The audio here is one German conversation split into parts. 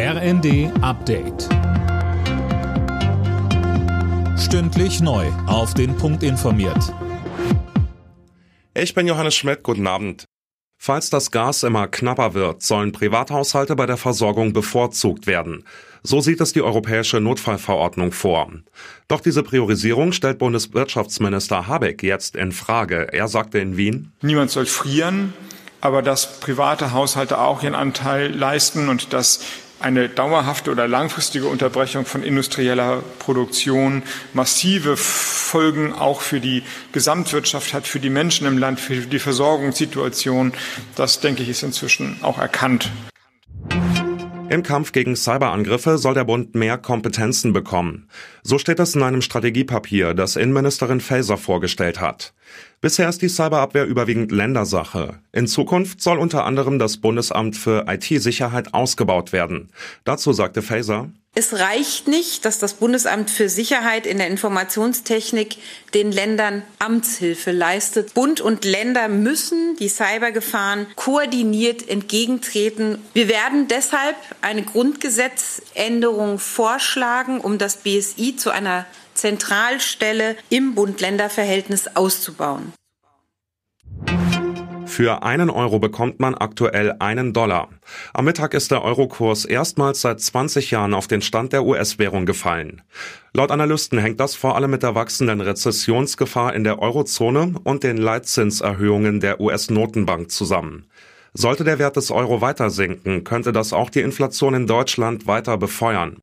RND Update. Stündlich neu. Auf den Punkt informiert. Ich bin Johannes Schmidt. Guten Abend. Falls das Gas immer knapper wird, sollen Privathaushalte bei der Versorgung bevorzugt werden. So sieht es die Europäische Notfallverordnung vor. Doch diese Priorisierung stellt Bundeswirtschaftsminister Habeck jetzt in Frage. Er sagte in Wien, Niemand soll frieren, aber dass private Haushalte auch ihren Anteil leisten und dass eine dauerhafte oder langfristige Unterbrechung von industrieller Produktion massive Folgen auch für die Gesamtwirtschaft hat, für die Menschen im Land, für die Versorgungssituation. Das, denke ich, ist inzwischen auch erkannt. Im Kampf gegen Cyberangriffe soll der Bund mehr Kompetenzen bekommen. So steht es in einem Strategiepapier, das Innenministerin Faeser vorgestellt hat. Bisher ist die Cyberabwehr überwiegend Ländersache. In Zukunft soll unter anderem das Bundesamt für IT-Sicherheit ausgebaut werden. Dazu sagte Faeser, es reicht nicht, dass das Bundesamt für Sicherheit in der Informationstechnik den Ländern Amtshilfe leistet. Bund und Länder müssen die Cybergefahren koordiniert entgegentreten. Wir werden deshalb eine Grundgesetzänderung vorschlagen, um das BSI zu einer Zentralstelle im Bund-Länder-Verhältnis auszubauen. Für einen Euro bekommt man aktuell einen Dollar. Am Mittag ist der Eurokurs erstmals seit 20 Jahren auf den Stand der US-Währung gefallen. Laut Analysten hängt das vor allem mit der wachsenden Rezessionsgefahr in der Eurozone und den Leitzinserhöhungen der US-Notenbank zusammen. Sollte der Wert des Euro weiter sinken, könnte das auch die Inflation in Deutschland weiter befeuern.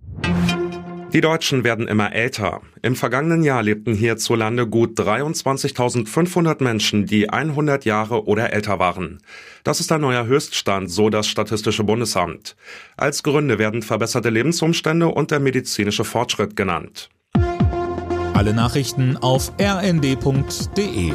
Die Deutschen werden immer älter. Im vergangenen Jahr lebten hierzulande gut 23.500 Menschen, die 100 Jahre oder älter waren. Das ist ein neuer Höchststand, so das Statistische Bundesamt. Als Gründe werden verbesserte Lebensumstände und der medizinische Fortschritt genannt. Alle Nachrichten auf rnd.de